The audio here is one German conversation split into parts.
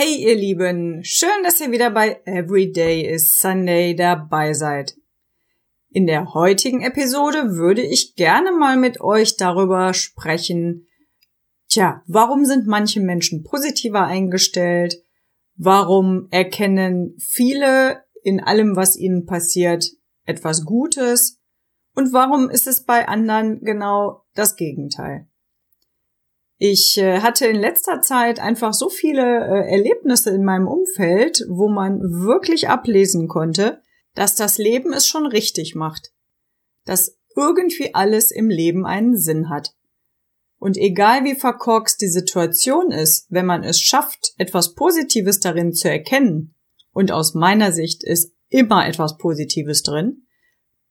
Hey ihr Lieben, schön, dass ihr wieder bei Every Day is Sunday dabei seid. In der heutigen Episode würde ich gerne mal mit euch darüber sprechen, tja, warum sind manche Menschen positiver eingestellt? Warum erkennen viele in allem, was ihnen passiert, etwas Gutes? Und warum ist es bei anderen genau das Gegenteil? Ich äh, hatte in letzter Zeit einfach so viele äh, Erlebnisse in meinem Umfeld, wo man wirklich ablesen konnte, dass das Leben es schon richtig macht. Dass irgendwie alles im Leben einen Sinn hat. Und egal wie verkorkst die Situation ist, wenn man es schafft, etwas Positives darin zu erkennen, und aus meiner Sicht ist immer etwas Positives drin,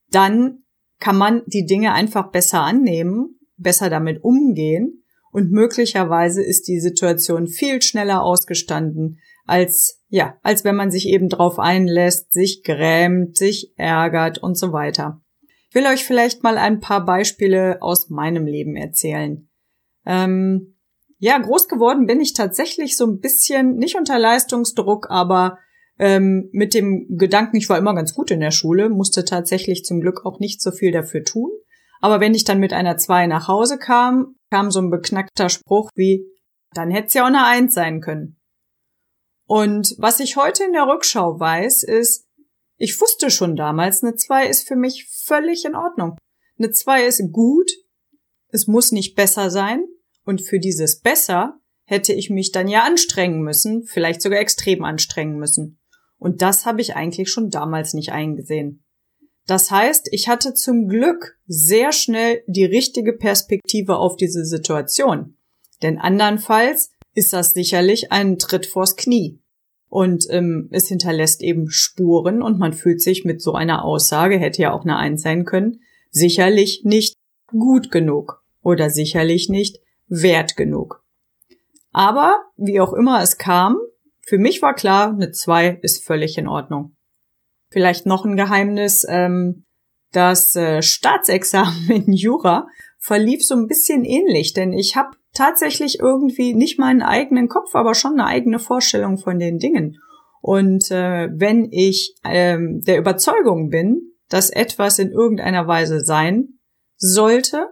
dann kann man die Dinge einfach besser annehmen, besser damit umgehen und möglicherweise ist die Situation viel schneller ausgestanden, als, ja, als wenn man sich eben drauf einlässt, sich grämt, sich ärgert und so weiter. Ich will euch vielleicht mal ein paar Beispiele aus meinem Leben erzählen. Ähm, ja, groß geworden bin ich tatsächlich so ein bisschen, nicht unter Leistungsdruck, aber ähm, mit dem Gedanken, ich war immer ganz gut in der Schule, musste tatsächlich zum Glück auch nicht so viel dafür tun. Aber wenn ich dann mit einer Zwei nach Hause kam, kam so ein beknackter Spruch wie, dann hätte es ja auch eine Eins sein können. Und was ich heute in der Rückschau weiß, ist, ich wusste schon damals, eine Zwei ist für mich völlig in Ordnung. Eine Zwei ist gut, es muss nicht besser sein, und für dieses besser hätte ich mich dann ja anstrengen müssen, vielleicht sogar extrem anstrengen müssen. Und das habe ich eigentlich schon damals nicht eingesehen. Das heißt, ich hatte zum Glück sehr schnell die richtige Perspektive auf diese Situation. Denn andernfalls ist das sicherlich ein Tritt vors Knie. Und ähm, es hinterlässt eben Spuren und man fühlt sich mit so einer Aussage, hätte ja auch eine Eins sein können, sicherlich nicht gut genug oder sicherlich nicht wert genug. Aber wie auch immer es kam, für mich war klar, eine 2 ist völlig in Ordnung. Vielleicht noch ein Geheimnis, ähm, das äh, Staatsexamen in Jura verlief so ein bisschen ähnlich, denn ich habe tatsächlich irgendwie nicht meinen eigenen Kopf, aber schon eine eigene Vorstellung von den Dingen. Und äh, wenn ich ähm, der Überzeugung bin, dass etwas in irgendeiner Weise sein sollte,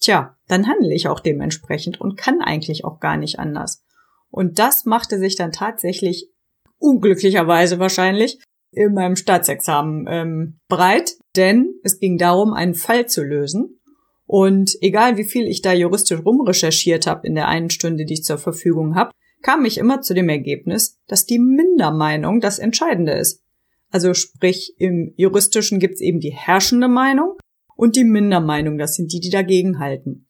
tja, dann handle ich auch dementsprechend und kann eigentlich auch gar nicht anders. Und das machte sich dann tatsächlich unglücklicherweise wahrscheinlich in meinem Staatsexamen ähm, breit, denn es ging darum, einen Fall zu lösen. Und egal wie viel ich da juristisch rumrecherchiert habe in der einen Stunde, die ich zur Verfügung habe, kam ich immer zu dem Ergebnis, dass die Mindermeinung das Entscheidende ist. Also sprich, im juristischen gibt's eben die herrschende Meinung und die Mindermeinung, das sind die, die dagegen halten.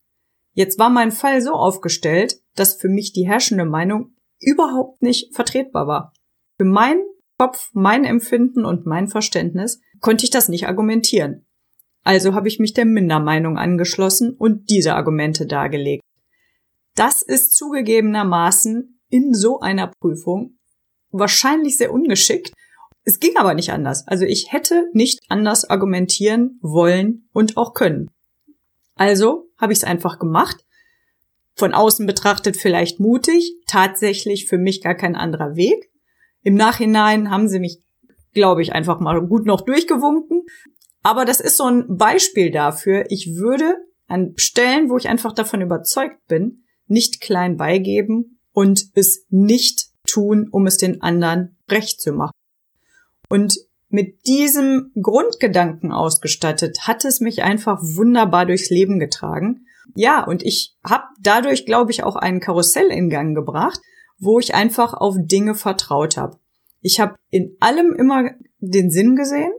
Jetzt war mein Fall so aufgestellt, dass für mich die herrschende Meinung überhaupt nicht vertretbar war. Für meinen Kopf, mein Empfinden und mein Verständnis konnte ich das nicht argumentieren. Also habe ich mich der Mindermeinung angeschlossen und diese Argumente dargelegt. Das ist zugegebenermaßen in so einer Prüfung wahrscheinlich sehr ungeschickt es ging aber nicht anders. Also ich hätte nicht anders argumentieren wollen und auch können. Also habe ich es einfach gemacht. Von außen betrachtet vielleicht mutig, tatsächlich für mich gar kein anderer Weg. Im Nachhinein haben sie mich, glaube ich, einfach mal gut noch durchgewunken. Aber das ist so ein Beispiel dafür. Ich würde an Stellen, wo ich einfach davon überzeugt bin, nicht klein beigeben und es nicht tun, um es den anderen recht zu machen. Und mit diesem Grundgedanken ausgestattet hat es mich einfach wunderbar durchs Leben getragen. Ja, und ich habe dadurch, glaube ich, auch einen Karussell in Gang gebracht, wo ich einfach auf Dinge vertraut habe. Ich habe in allem immer den Sinn gesehen,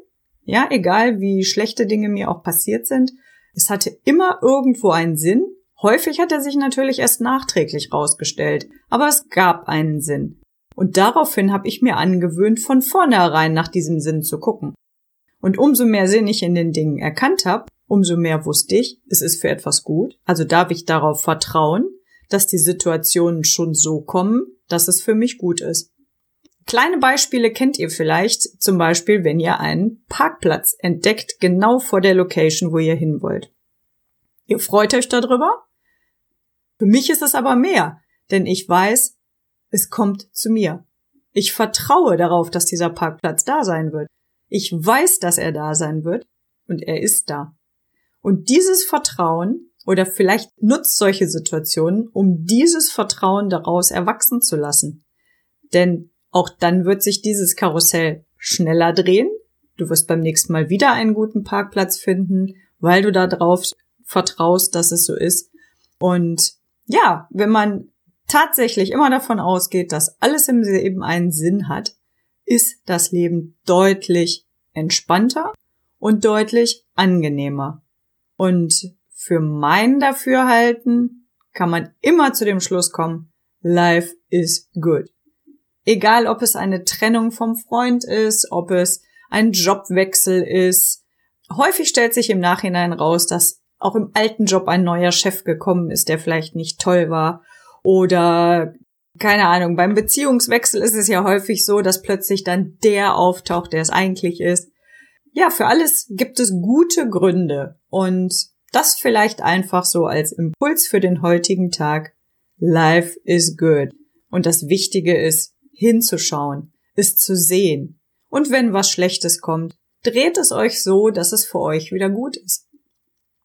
ja, egal wie schlechte Dinge mir auch passiert sind. Es hatte immer irgendwo einen Sinn. Häufig hat er sich natürlich erst nachträglich rausgestellt, aber es gab einen Sinn. Und daraufhin habe ich mir angewöhnt, von vornherein nach diesem Sinn zu gucken. Und umso mehr Sinn ich in den Dingen erkannt habe, umso mehr wusste ich, es ist für etwas gut. Also darf ich darauf vertrauen, dass die Situationen schon so kommen, dass es für mich gut ist. Kleine Beispiele kennt ihr vielleicht, zum Beispiel, wenn ihr einen Parkplatz entdeckt, genau vor der Location, wo ihr hin wollt. Ihr freut euch darüber? Für mich ist es aber mehr, denn ich weiß, es kommt zu mir. Ich vertraue darauf, dass dieser Parkplatz da sein wird. Ich weiß, dass er da sein wird und er ist da. Und dieses Vertrauen oder vielleicht nutzt solche Situationen, um dieses Vertrauen daraus erwachsen zu lassen. Denn auch dann wird sich dieses Karussell schneller drehen. Du wirst beim nächsten Mal wieder einen guten Parkplatz finden, weil du darauf vertraust, dass es so ist. Und ja, wenn man tatsächlich immer davon ausgeht, dass alles im Leben einen Sinn hat, ist das Leben deutlich entspannter und deutlich angenehmer. Und für mein Dafürhalten kann man immer zu dem Schluss kommen, life is good. Egal, ob es eine Trennung vom Freund ist, ob es ein Jobwechsel ist. Häufig stellt sich im Nachhinein raus, dass auch im alten Job ein neuer Chef gekommen ist, der vielleicht nicht toll war. Oder keine Ahnung, beim Beziehungswechsel ist es ja häufig so, dass plötzlich dann der auftaucht, der es eigentlich ist. Ja, für alles gibt es gute Gründe. Und das vielleicht einfach so als Impuls für den heutigen Tag. Life is good. Und das Wichtige ist, hinzuschauen, es zu sehen. Und wenn was Schlechtes kommt, dreht es euch so, dass es für euch wieder gut ist.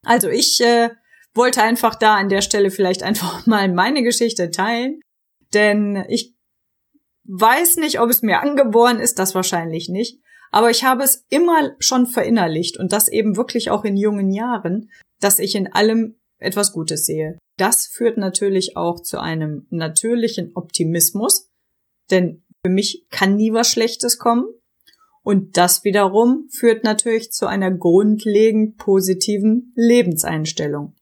Also ich äh, wollte einfach da an der Stelle vielleicht einfach mal meine Geschichte teilen, denn ich weiß nicht, ob es mir angeboren ist, das wahrscheinlich nicht, aber ich habe es immer schon verinnerlicht und das eben wirklich auch in jungen Jahren, dass ich in allem etwas Gutes sehe. Das führt natürlich auch zu einem natürlichen Optimismus, denn für mich kann nie was Schlechtes kommen. Und das wiederum führt natürlich zu einer grundlegend positiven Lebenseinstellung.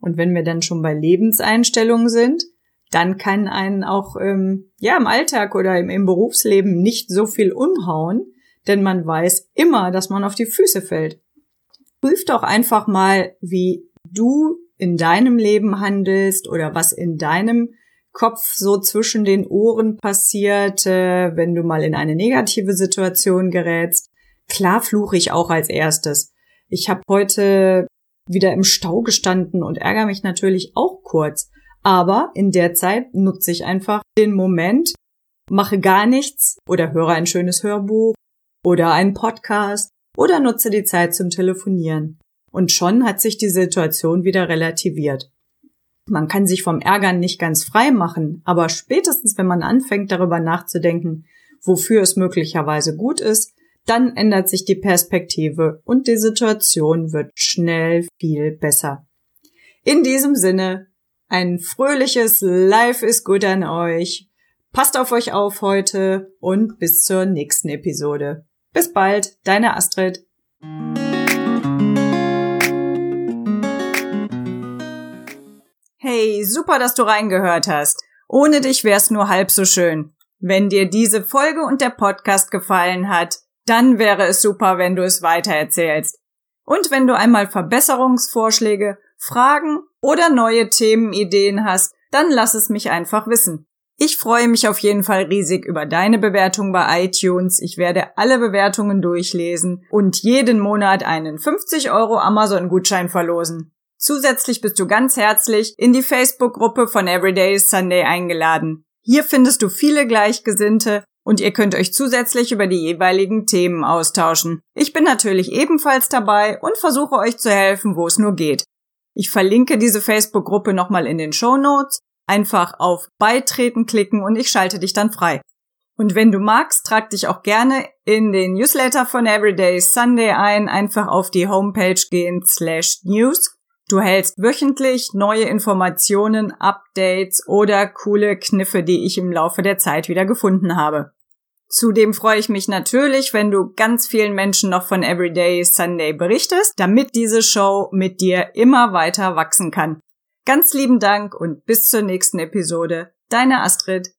Und wenn wir dann schon bei Lebenseinstellungen sind, dann kann einen auch ähm, ja im Alltag oder im, im Berufsleben nicht so viel umhauen, denn man weiß immer, dass man auf die Füße fällt. Prüf doch einfach mal, wie du in deinem Leben handelst oder was in deinem Kopf so zwischen den Ohren passiert, äh, wenn du mal in eine negative Situation gerätst. Klar fluche ich auch als erstes. Ich habe heute wieder im Stau gestanden und ärgere mich natürlich auch kurz. Aber in der Zeit nutze ich einfach den Moment, mache gar nichts oder höre ein schönes Hörbuch oder einen Podcast oder nutze die Zeit zum Telefonieren. Und schon hat sich die Situation wieder relativiert. Man kann sich vom Ärgern nicht ganz frei machen, aber spätestens wenn man anfängt darüber nachzudenken, wofür es möglicherweise gut ist, dann ändert sich die Perspektive und die Situation wird schnell viel besser. In diesem Sinne, ein fröhliches Life is good an euch. Passt auf euch auf heute und bis zur nächsten Episode. Bis bald, deine Astrid. Hey, super, dass du reingehört hast. Ohne dich wär's nur halb so schön. Wenn dir diese Folge und der Podcast gefallen hat, dann wäre es super, wenn du es weitererzählst. Und wenn du einmal Verbesserungsvorschläge, Fragen oder neue Themenideen hast, dann lass es mich einfach wissen. Ich freue mich auf jeden Fall riesig über deine Bewertung bei iTunes. Ich werde alle Bewertungen durchlesen und jeden Monat einen 50 Euro Amazon-Gutschein verlosen. Zusätzlich bist du ganz herzlich in die Facebook-Gruppe von Everyday Sunday eingeladen. Hier findest du viele Gleichgesinnte und ihr könnt euch zusätzlich über die jeweiligen Themen austauschen. Ich bin natürlich ebenfalls dabei und versuche euch zu helfen, wo es nur geht. Ich verlinke diese Facebook-Gruppe nochmal in den Show Notes. Einfach auf Beitreten klicken und ich schalte dich dann frei. Und wenn du magst, trag dich auch gerne in den Newsletter von Everyday Sunday ein. Einfach auf die Homepage gehen slash news Du hältst wöchentlich neue Informationen, Updates oder coole Kniffe, die ich im Laufe der Zeit wieder gefunden habe. Zudem freue ich mich natürlich, wenn du ganz vielen Menschen noch von Everyday Sunday berichtest, damit diese Show mit dir immer weiter wachsen kann. Ganz lieben Dank und bis zur nächsten Episode. Deine Astrid.